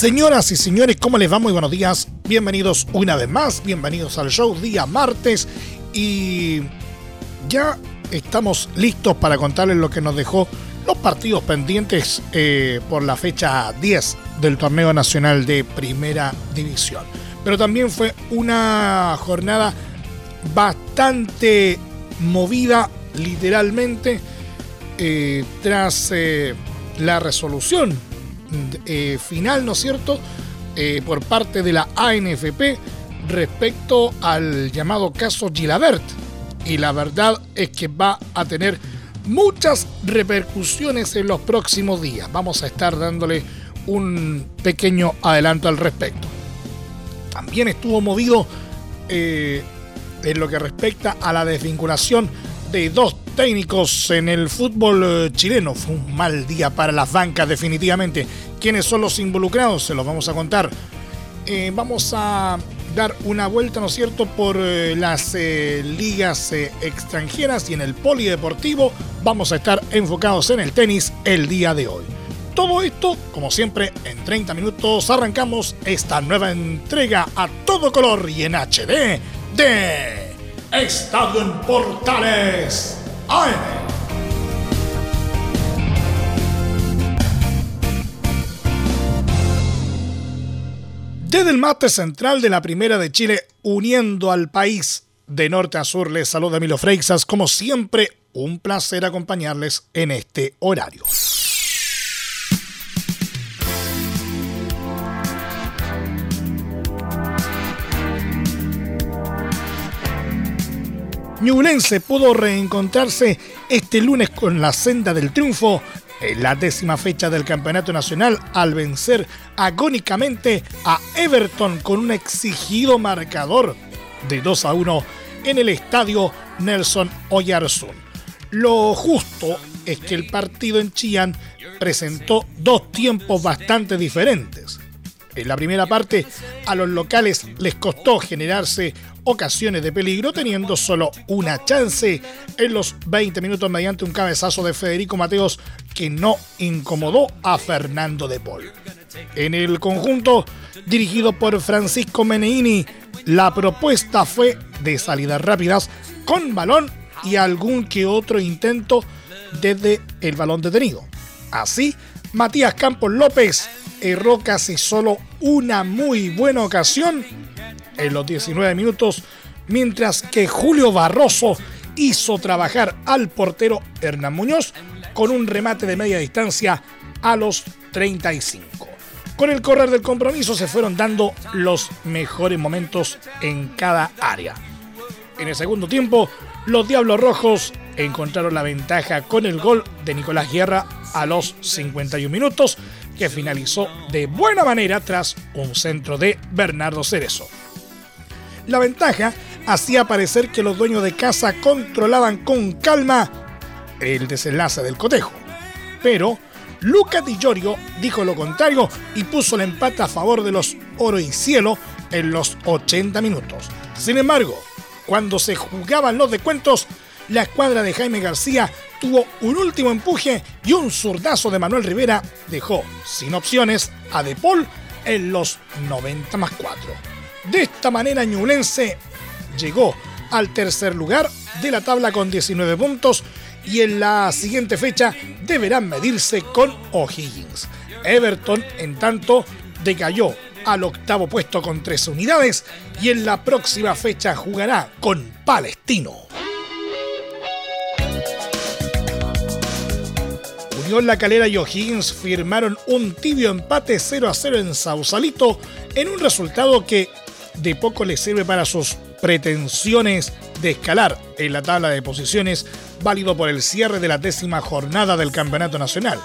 Señoras y señores, ¿cómo les va? Muy buenos días. Bienvenidos una vez más. Bienvenidos al show día martes. Y ya estamos listos para contarles lo que nos dejó los partidos pendientes eh, por la fecha 10 del torneo nacional de primera división. Pero también fue una jornada bastante movida, literalmente, eh, tras eh, la resolución eh, final, ¿no es cierto?, eh, por parte de la ANFP respecto al llamado caso Gilabert. Y la verdad es que va a tener muchas repercusiones en los próximos días. Vamos a estar dándole un pequeño adelanto al respecto. También estuvo movido eh, en lo que respecta a la desvinculación de dos técnicos en el fútbol eh, chileno. Fue un mal día para las bancas definitivamente. ¿Quiénes son los involucrados? Se los vamos a contar. Eh, vamos a dar una vuelta, ¿no es cierto?, por eh, las ligas extranjeras y en el polideportivo. Vamos a estar enfocados en el tenis el día de hoy. Todo esto, como siempre, en 30 minutos arrancamos esta nueva entrega a todo color y en HD de Estadio en Portales desde el mate central de la Primera de Chile, uniendo al país de norte a sur, les saluda Milo Freixas. Como siempre, un placer acompañarles en este horario. Ñublense pudo reencontrarse este lunes con la senda del triunfo en la décima fecha del Campeonato Nacional al vencer agónicamente a Everton con un exigido marcador de 2 a 1 en el estadio Nelson Oyarzún. Lo justo es que el partido en Chillán presentó dos tiempos bastante diferentes. En la primera parte, a los locales les costó generarse ocasiones de peligro, teniendo solo una chance en los 20 minutos mediante un cabezazo de Federico Mateos que no incomodó a Fernando de Paul. En el conjunto, dirigido por Francisco Meneini, la propuesta fue de salidas rápidas con balón y algún que otro intento desde el balón detenido. Así, Matías Campos López erró casi solo una muy buena ocasión en los 19 minutos, mientras que Julio Barroso hizo trabajar al portero Hernán Muñoz con un remate de media distancia a los 35. Con el correr del compromiso se fueron dando los mejores momentos en cada área. En el segundo tiempo, los Diablos Rojos encontraron la ventaja con el gol de Nicolás Guerra a los 51 minutos, que finalizó de buena manera tras un centro de Bernardo Cerezo. La ventaja hacía parecer que los dueños de casa controlaban con calma el desenlace del cotejo. Pero Luca Di dijo lo contrario y puso el empate a favor de los Oro y Cielo en los 80 minutos. Sin embargo, cuando se jugaban los descuentos, la escuadra de Jaime García tuvo un último empuje y un zurdazo de Manuel Rivera dejó sin opciones a De Paul en los 90 más 4. De esta manera Ñublense llegó al tercer lugar de la tabla con 19 puntos y en la siguiente fecha deberán medirse con O'Higgins. Everton, en tanto, decayó al octavo puesto con 3 unidades y en la próxima fecha jugará con Palestino. La Calera y O'Higgins firmaron un tibio empate 0 a 0 en Sausalito en un resultado que de poco le sirve para sus pretensiones de escalar en la tabla de posiciones, válido por el cierre de la décima jornada del Campeonato Nacional.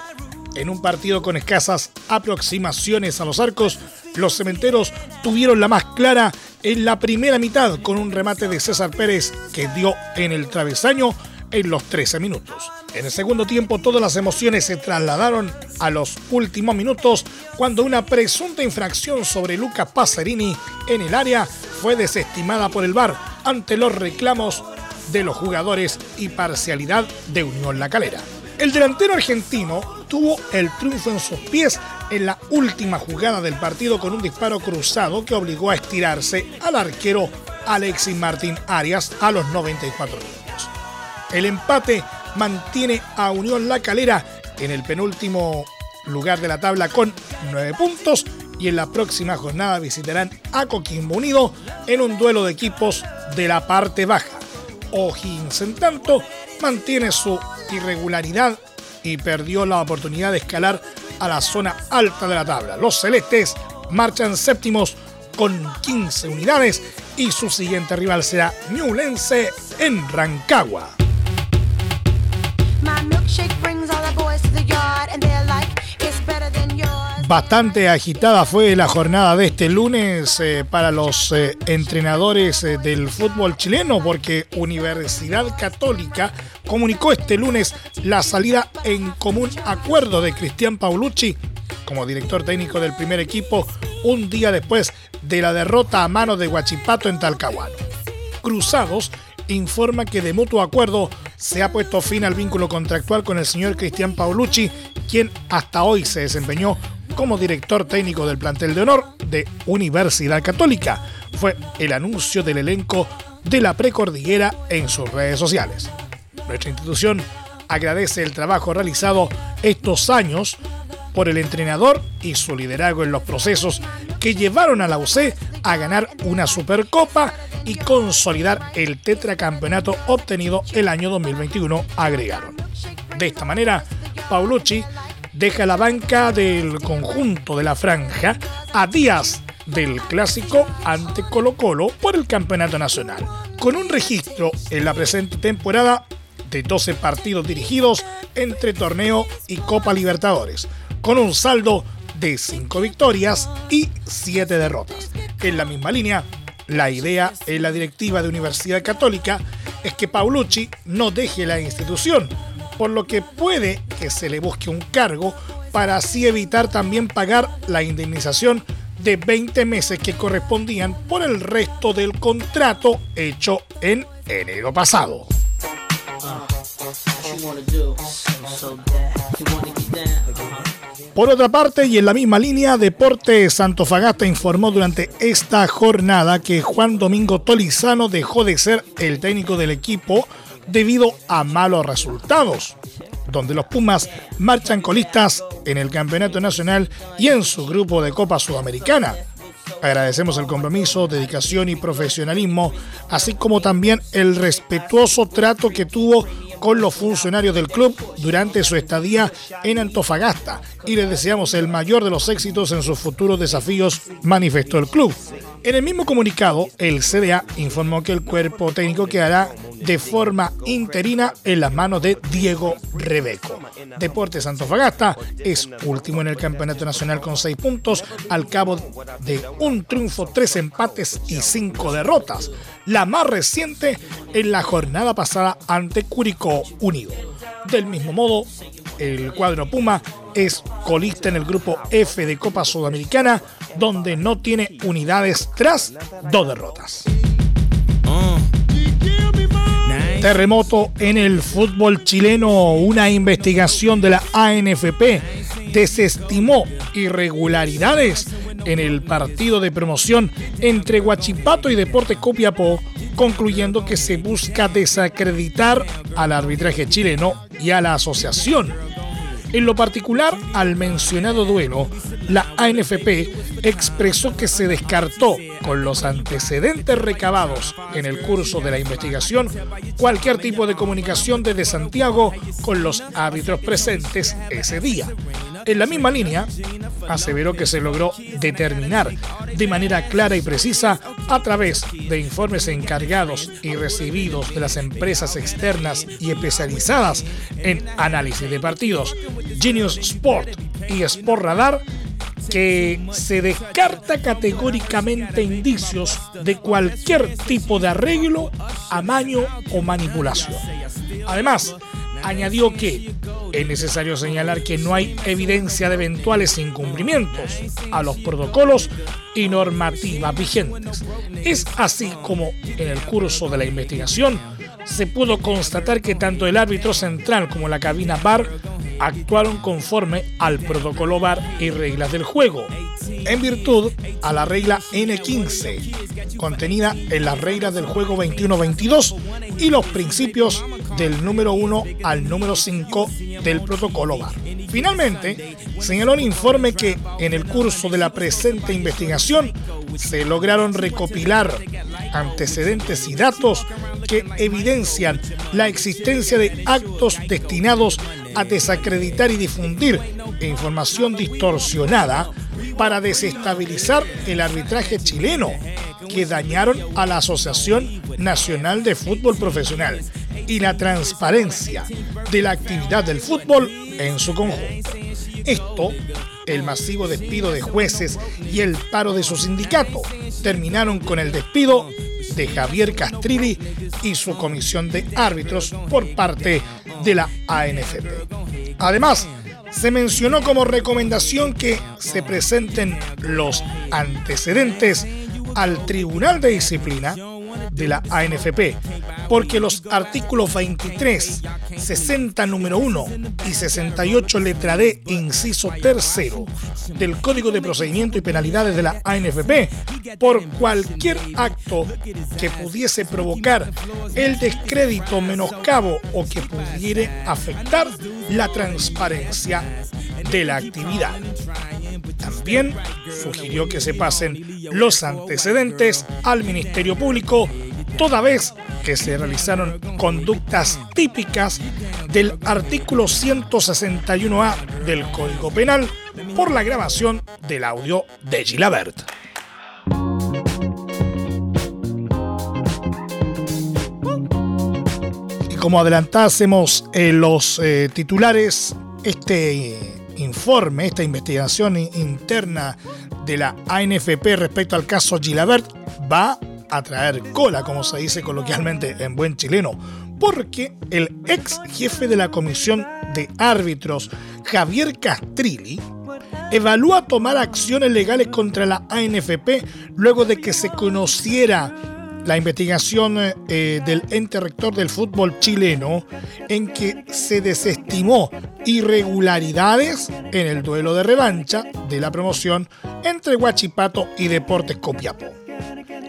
En un partido con escasas aproximaciones a los arcos, los cementeros tuvieron la más clara en la primera mitad con un remate de César Pérez que dio en el travesaño en los 13 minutos. En el segundo tiempo todas las emociones se trasladaron a los últimos minutos cuando una presunta infracción sobre Luca Pacerini en el área fue desestimada por el VAR ante los reclamos de los jugadores y parcialidad de Unión La Calera. El delantero argentino tuvo el triunfo en sus pies en la última jugada del partido con un disparo cruzado que obligó a estirarse al arquero Alexis Martín Arias a los 94 minutos. El empate mantiene a Unión La Calera en el penúltimo lugar de la tabla con 9 puntos y en la próxima jornada visitarán a Coquimbo Unido en un duelo de equipos de la parte baja. O'Higgins, en tanto, mantiene su irregularidad y perdió la oportunidad de escalar a la zona alta de la tabla. Los celestes marchan séptimos con 15 unidades y su siguiente rival será Newlense en Rancagua. Bastante agitada fue la jornada de este lunes eh, para los eh, entrenadores eh, del fútbol chileno porque Universidad Católica comunicó este lunes la salida en común acuerdo de Cristian Paulucci como director técnico del primer equipo un día después de la derrota a mano de Huachipato en Talcahuano. Cruzados informa que de mutuo acuerdo se ha puesto fin al vínculo contractual con el señor Cristian Paulucci, quien hasta hoy se desempeñó como director técnico del plantel de honor de Universidad Católica. Fue el anuncio del elenco de la precordillera en sus redes sociales. Nuestra institución agradece el trabajo realizado estos años por el entrenador y su liderazgo en los procesos que llevaron a la UC a ganar una Supercopa y consolidar el tetracampeonato obtenido el año 2021, agregaron. De esta manera, Paulucci deja la banca del conjunto de la franja a días del clásico ante Colo Colo por el campeonato nacional, con un registro en la presente temporada de 12 partidos dirigidos entre torneo y Copa Libertadores, con un saldo de 5 victorias y 7 derrotas. En la misma línea, la idea en la directiva de Universidad Católica es que Paulucci no deje la institución, por lo que puede que se le busque un cargo para así evitar también pagar la indemnización de 20 meses que correspondían por el resto del contrato hecho en enero pasado. Por otra parte, y en la misma línea, Deportes Fagasta informó durante esta jornada que Juan Domingo Tolizano dejó de ser el técnico del equipo debido a malos resultados, donde los Pumas marchan colistas en el Campeonato Nacional y en su grupo de Copa Sudamericana. Agradecemos el compromiso, dedicación y profesionalismo, así como también el respetuoso trato que tuvo con los funcionarios del club durante su estadía en Antofagasta y les deseamos el mayor de los éxitos en sus futuros desafíos, manifestó el club. En el mismo comunicado, el CDA informó que el cuerpo técnico quedará de forma interina en las manos de Diego Rebeco. Deportes Antofagasta es último en el Campeonato Nacional con seis puntos al cabo de un triunfo, tres empates y cinco derrotas. La más reciente en la jornada pasada ante Curicó Unido. Del mismo modo, el cuadro Puma es colista en el grupo F de Copa Sudamericana, donde no tiene unidades tras dos derrotas. Terremoto en el fútbol chileno. Una investigación de la ANFP desestimó irregularidades en el partido de promoción entre Huachipato y Deportes Copiapó, concluyendo que se busca desacreditar al arbitraje chileno y a la asociación en lo particular, al mencionado duelo, la ANFP expresó que se descartó, con los antecedentes recabados en el curso de la investigación, cualquier tipo de comunicación desde Santiago con los árbitros presentes ese día. En la misma línea, aseveró que se logró determinar de manera clara y precisa a través de informes encargados y recibidos de las empresas externas y especializadas en análisis de partidos, Genius Sport y Sport Radar, que se descarta categóricamente indicios de cualquier tipo de arreglo, amaño o manipulación. Además, añadió que es necesario señalar que no hay evidencia de eventuales incumplimientos a los protocolos y normativas vigentes. Es así como en el curso de la investigación se pudo constatar que tanto el árbitro central como la cabina bar actuaron conforme al protocolo bar y reglas del juego, en virtud a la regla N15, contenida en las reglas del juego 21-22 y los principios del número 1 al número 5 del protocolo bar. Finalmente, señaló el informe que en el curso de la presente investigación se lograron recopilar antecedentes y datos que evidencian la existencia de actos destinados a desacreditar y difundir información distorsionada para desestabilizar el arbitraje chileno, que dañaron a la Asociación Nacional de Fútbol Profesional y la transparencia de la actividad del fútbol en su conjunto. Esto, el masivo despido de jueces y el paro de su sindicato, terminaron con el despido de Javier Castrilli y su comisión de árbitros por parte de la ANFP. Además, se mencionó como recomendación que se presenten los antecedentes al Tribunal de Disciplina de la ANFP, porque los artículos 23, 60 número 1 y 68 letra D inciso tercero del Código de Procedimiento y Penalidades de la ANFP por cualquier acto que pudiese provocar el descrédito, menoscabo o que pudiera afectar la transparencia de la actividad. También sugirió que se pasen los antecedentes al Ministerio Público toda vez que se realizaron conductas típicas del artículo 161A del Código Penal por la grabación del audio de Gilabert. Y como adelantásemos en los eh, titulares, este informe, esta investigación interna de la ANFP respecto al caso Gilabert va a traer cola, como se dice coloquialmente en buen chileno, porque el ex jefe de la comisión de árbitros, Javier Castrilli, evalúa tomar acciones legales contra la ANFP luego de que se conociera la investigación eh, del ente rector del fútbol chileno en que se desestimó irregularidades en el duelo de revancha de la promoción entre Huachipato y Deportes Copiapó.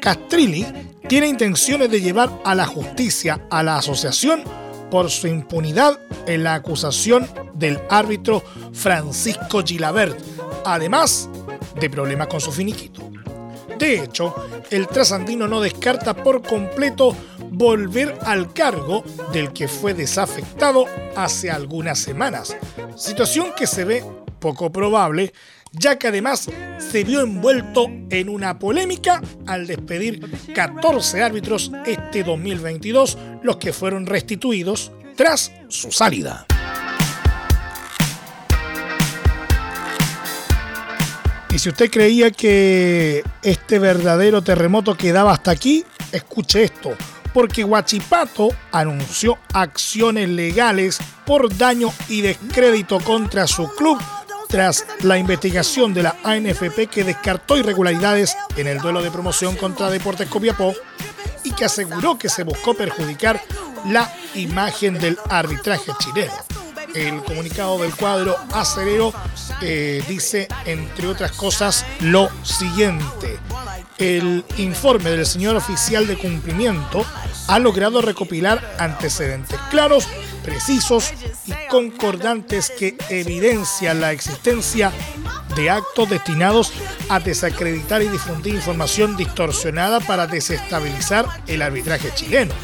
Castrilli tiene intenciones de llevar a la justicia a la asociación por su impunidad en la acusación del árbitro Francisco Gilabert, además de problemas con su finiquito. De hecho, el trasandino no descarta por completo volver al cargo del que fue desafectado hace algunas semanas, situación que se ve poco probable ya que además se vio envuelto en una polémica al despedir 14 árbitros este 2022, los que fueron restituidos tras su salida. Y si usted creía que este verdadero terremoto quedaba hasta aquí, escuche esto, porque Huachipato anunció acciones legales por daño y descrédito contra su club tras la investigación de la ANFP que descartó irregularidades en el duelo de promoción contra Deportes Copiapó y que aseguró que se buscó perjudicar la imagen del arbitraje chileno. El comunicado del cuadro acerero eh, dice, entre otras cosas, lo siguiente. El informe del señor oficial de cumplimiento ha logrado recopilar antecedentes claros precisos y concordantes que evidencian la existencia de actos destinados a desacreditar y difundir información distorsionada para desestabilizar el arbitraje chileno.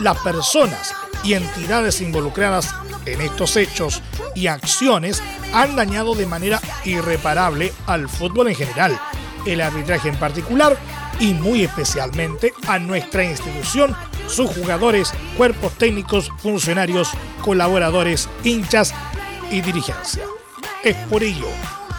Las personas y entidades involucradas en estos hechos y acciones han dañado de manera irreparable al fútbol en general, el arbitraje en particular y muy especialmente a nuestra institución, sus jugadores, cuerpos técnicos, funcionarios, colaboradores, hinchas y dirigencia. Es por ello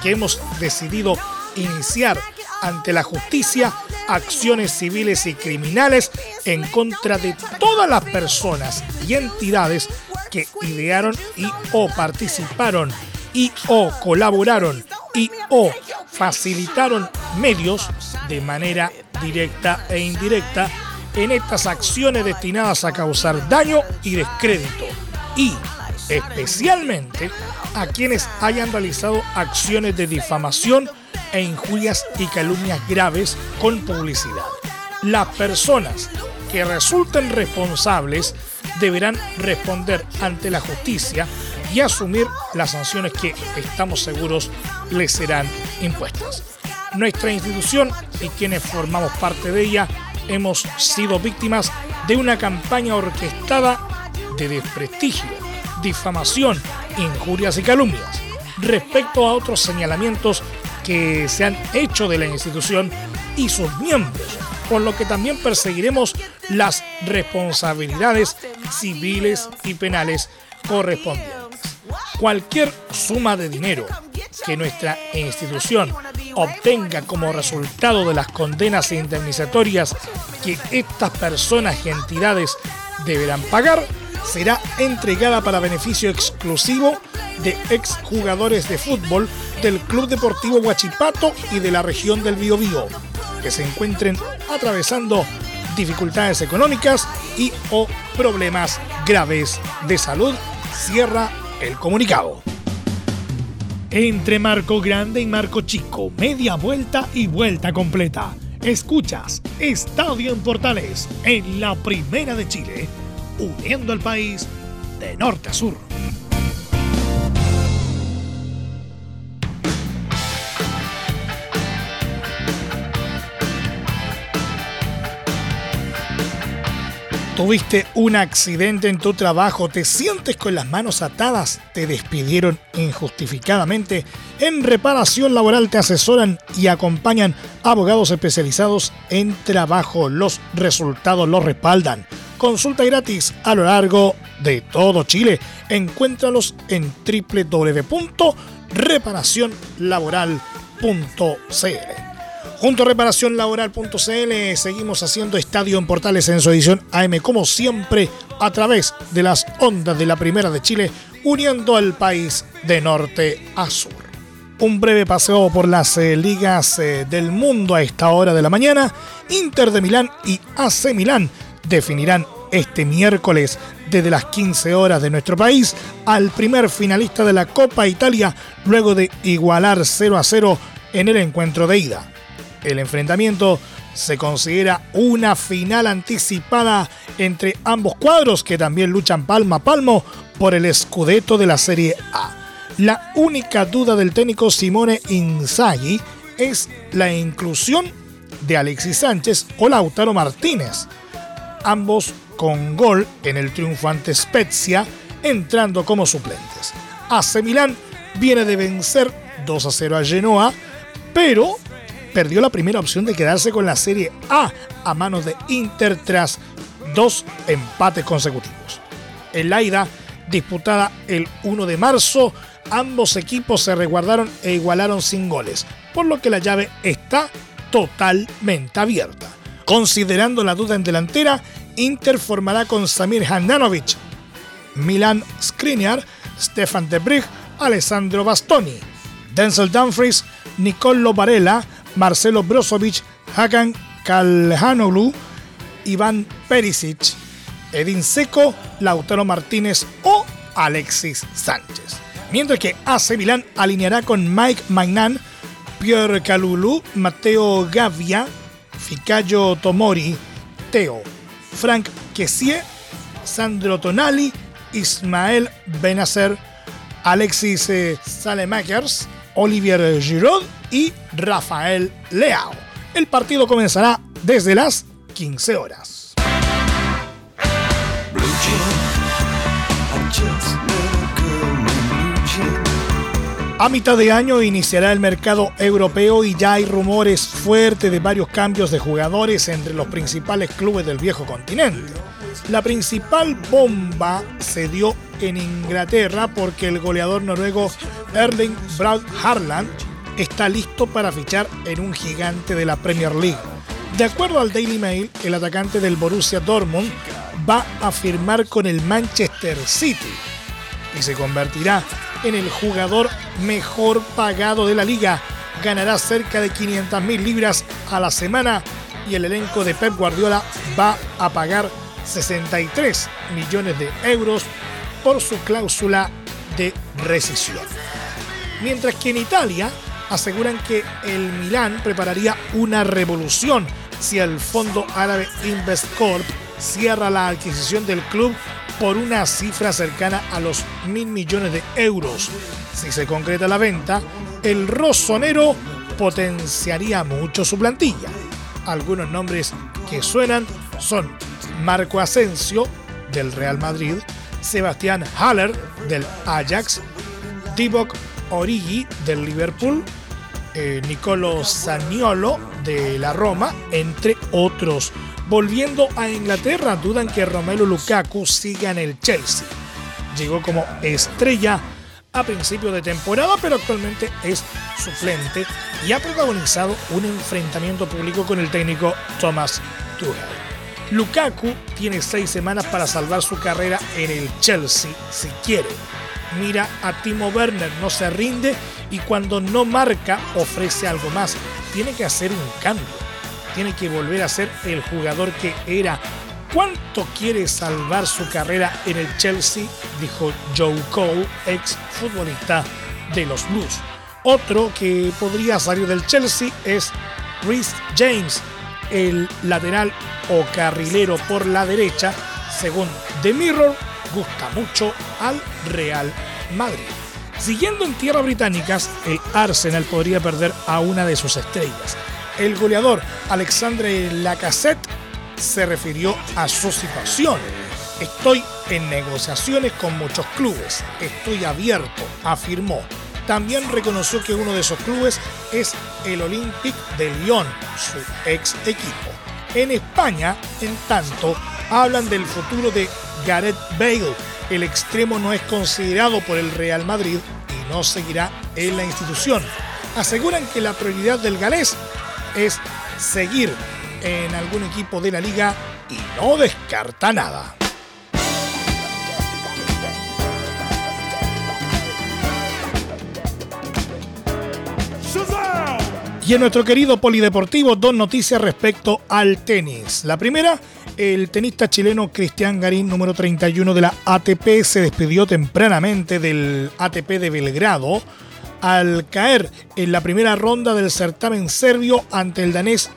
que hemos decidido iniciar ante la justicia acciones civiles y criminales en contra de todas las personas y entidades que idearon y o participaron y o colaboraron y o facilitaron medios de manera directa e indirecta en estas acciones destinadas a causar daño y descrédito y especialmente a quienes hayan realizado acciones de difamación e injurias y calumnias graves con publicidad. Las personas que resulten responsables deberán responder ante la justicia y asumir las sanciones que estamos seguros les serán impuestas. Nuestra institución y quienes formamos parte de ella hemos sido víctimas de una campaña orquestada de desprestigio, difamación, injurias y calumnias respecto a otros señalamientos que se han hecho de la institución y sus miembros, por lo que también perseguiremos las responsabilidades civiles y penales correspondientes. Cualquier suma de dinero que nuestra institución obtenga como resultado de las condenas indemnizatorias que estas personas y entidades deberán pagar será entregada para beneficio exclusivo de exjugadores de fútbol del Club Deportivo Huachipato y de la región del Biobío, que se encuentren atravesando dificultades económicas y o problemas graves de salud, cierra el comunicado. Entre Marco Grande y Marco Chico, media vuelta y vuelta completa. Escuchas Estadio en Portales en la Primera de Chile, uniendo al país de norte a sur. Tuviste un accidente en tu trabajo, te sientes con las manos atadas, te despidieron injustificadamente. En reparación laboral te asesoran y acompañan abogados especializados en trabajo. Los resultados los respaldan. Consulta gratis a lo largo de todo Chile. Encuéntralos en www.reparacionlaboral.cl. Junto a reparacionlaboral.cl seguimos haciendo Estadio en Portales en su edición AM como siempre a través de las ondas de la Primera de Chile uniendo al país de norte a sur. Un breve paseo por las eh, ligas eh, del mundo a esta hora de la mañana. Inter de Milán y AC Milán definirán este miércoles desde las 15 horas de nuestro país al primer finalista de la Copa Italia luego de igualar 0 a 0 en el encuentro de ida. El enfrentamiento se considera una final anticipada entre ambos cuadros que también luchan palmo a palmo por el escudeto de la Serie A. La única duda del técnico Simone Inzaghi es la inclusión de Alexis Sánchez o Lautaro Martínez, ambos con gol en el triunfo ante Spezia, entrando como suplentes. AC Milán viene de vencer 2 a 0 a Genoa, pero perdió la primera opción de quedarse con la Serie A a manos de Inter tras dos empates consecutivos. En la ida, disputada el 1 de marzo, ambos equipos se resguardaron e igualaron sin goles, por lo que la llave está totalmente abierta. Considerando la duda en delantera, Inter formará con Samir Handanovic, Milan Skriniar, Stefan de Alessandro Bastoni, Denzel Dumfries, Nicolo Varela, Marcelo Brozovic, Hakan Kalhanoglu, Iván Perisic, Edin Seco, Lautaro Martínez o Alexis Sánchez. Mientras que AC Milán alineará con Mike Magnan, Pierre Calulu, Mateo Gavia, Ficayo Tomori, Teo, Frank Kessie, Sandro Tonali, Ismael Benacer, Alexis eh, Salemakers, Olivier Giraud y Rafael Leao. El partido comenzará desde las 15 horas. A mitad de año iniciará el mercado europeo y ya hay rumores fuertes de varios cambios de jugadores entre los principales clubes del viejo continente. La principal bomba se dio en Inglaterra porque el goleador noruego Erling Braut Haaland está listo para fichar en un gigante de la Premier League. De acuerdo al Daily Mail, el atacante del Borussia Dortmund va a firmar con el Manchester City y se convertirá en el jugador mejor pagado de la liga. Ganará cerca de 500 mil libras a la semana y el elenco de Pep Guardiola va a pagar 63 millones de euros por su cláusula de rescisión. Mientras que en Italia aseguran que el Milán prepararía una revolución si el fondo árabe Investcorp cierra la adquisición del club por una cifra cercana a los mil millones de euros. Si se concreta la venta, el rosonero potenciaría mucho su plantilla. Algunos nombres que suenan son Marco Asensio del Real Madrid, Sebastián Haller del Ajax, Divock Origi del Liverpool, eh, Nicolo Saniolo de la Roma, entre otros. Volviendo a Inglaterra, dudan que Romelu Lukaku siga en el Chelsea. Llegó como estrella a principio de temporada, pero actualmente es suplente y ha protagonizado un enfrentamiento público con el técnico Thomas Tuchel. Lukaku tiene seis semanas para salvar su carrera en el Chelsea si quiere. Mira a Timo Werner, no se rinde y cuando no marca ofrece algo más. Tiene que hacer un cambio. Tiene que volver a ser el jugador que era. ¿Cuánto quiere salvar su carrera en el Chelsea? Dijo Joe Cole, ex futbolista de los Blues. Otro que podría salir del Chelsea es Rhys James, el lateral o carrilero por la derecha, según The Mirror, gusta mucho al Real Madrid. Siguiendo en tierras británicas, el Arsenal podría perder a una de sus estrellas. El goleador Alexandre Lacassette se refirió a su situación. Estoy en negociaciones con muchos clubes. Estoy abierto, afirmó. También reconoció que uno de esos clubes es el Olympique de Lyon, su ex equipo. En España, en tanto, hablan del futuro de Gareth Bale. El extremo no es considerado por el Real Madrid y no seguirá en la institución. Aseguran que la prioridad del galés es seguir en algún equipo de la liga y no descarta nada. Y en nuestro querido polideportivo, dos noticias respecto al tenis. La primera, el tenista chileno Cristian Garín, número 31 de la ATP, se despidió tempranamente del ATP de Belgrado al caer en la primera ronda del certamen serbio ante el danés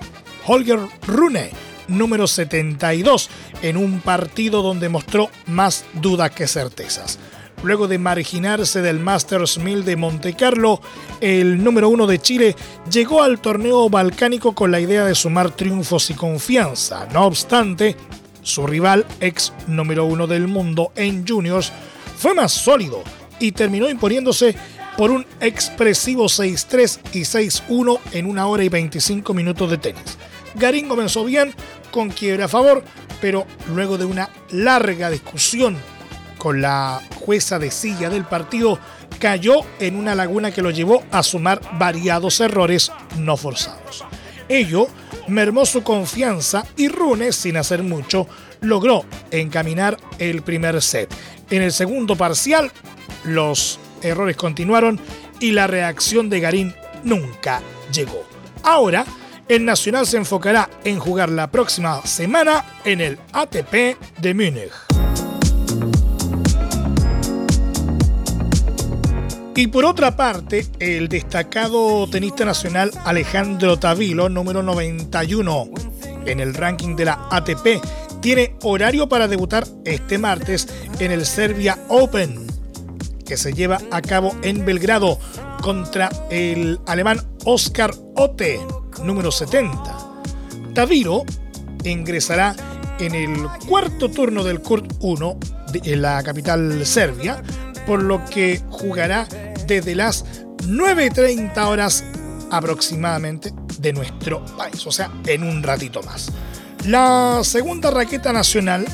Holger Rune, número 72, en un partido donde mostró más dudas que certezas. Luego de marginarse del Masters 1000 de Monte Carlo, el número uno de Chile llegó al torneo balcánico con la idea de sumar triunfos y confianza. No obstante, su rival, ex número uno del mundo en juniors, fue más sólido y terminó imponiéndose por un expresivo 6-3 y 6-1 en una hora y 25 minutos de tenis. Garín comenzó bien, con quiebre a favor, pero luego de una larga discusión con la jueza de silla del partido, cayó en una laguna que lo llevó a sumar variados errores no forzados. Ello mermó su confianza y Rune, sin hacer mucho, logró encaminar el primer set. En el segundo parcial, los errores continuaron y la reacción de Garín nunca llegó. Ahora, el Nacional se enfocará en jugar la próxima semana en el ATP de Múnich. Y por otra parte, el destacado tenista nacional Alejandro Tavilo, número 91 en el ranking de la ATP, tiene horario para debutar este martes en el Serbia Open, que se lleva a cabo en Belgrado contra el alemán Oscar Ote, número 70. Tavilo ingresará en el cuarto turno del Kurt 1 en la capital serbia, por lo que jugará desde las 9.30 horas aproximadamente de nuestro país, o sea, en un ratito más. La segunda raqueta nacional,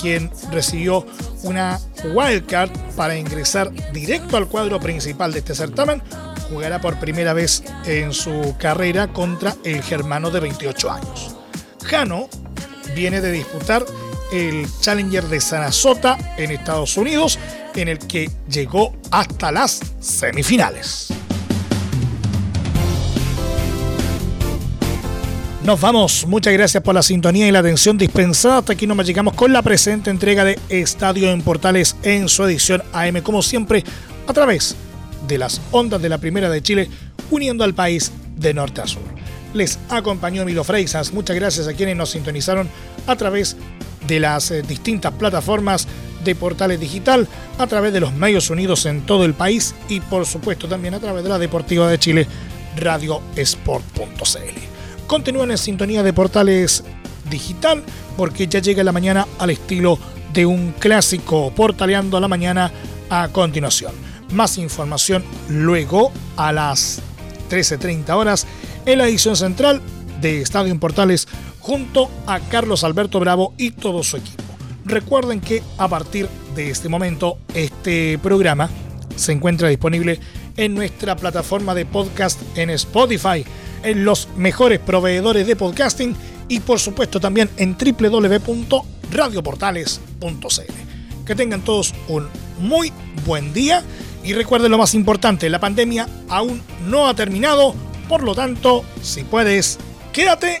quien recibió una wildcard para ingresar directo al cuadro principal de este certamen, jugará por primera vez en su carrera contra el germano de 28 años. Jano viene de disputar el Challenger de Sarasota en Estados Unidos, en el que llegó hasta las semifinales. Nos vamos. Muchas gracias por la sintonía y la atención dispensada. Hasta aquí nos llegamos con la presente entrega de Estadio en Portales en su edición AM, como siempre, a través de las ondas de la Primera de Chile, uniendo al país de norte a sur. Les acompañó Milo Freixas. Muchas gracias a quienes nos sintonizaron a través de las eh, distintas plataformas de Portales Digital, a través de los medios unidos en todo el país y por supuesto también a través de la Deportiva de Chile, radiosport.cl. Continúen en sintonía de Portales Digital porque ya llega la mañana al estilo de un clásico portaleando a la mañana a continuación. Más información luego a las 13.30 horas en la edición central de Estadio en Portales junto a Carlos Alberto Bravo y todo su equipo. Recuerden que a partir de este momento este programa se encuentra disponible en nuestra plataforma de podcast en Spotify, en los mejores proveedores de podcasting y por supuesto también en www.radioportales.cl. Que tengan todos un muy buen día y recuerden lo más importante, la pandemia aún no ha terminado, por lo tanto, si puedes, quédate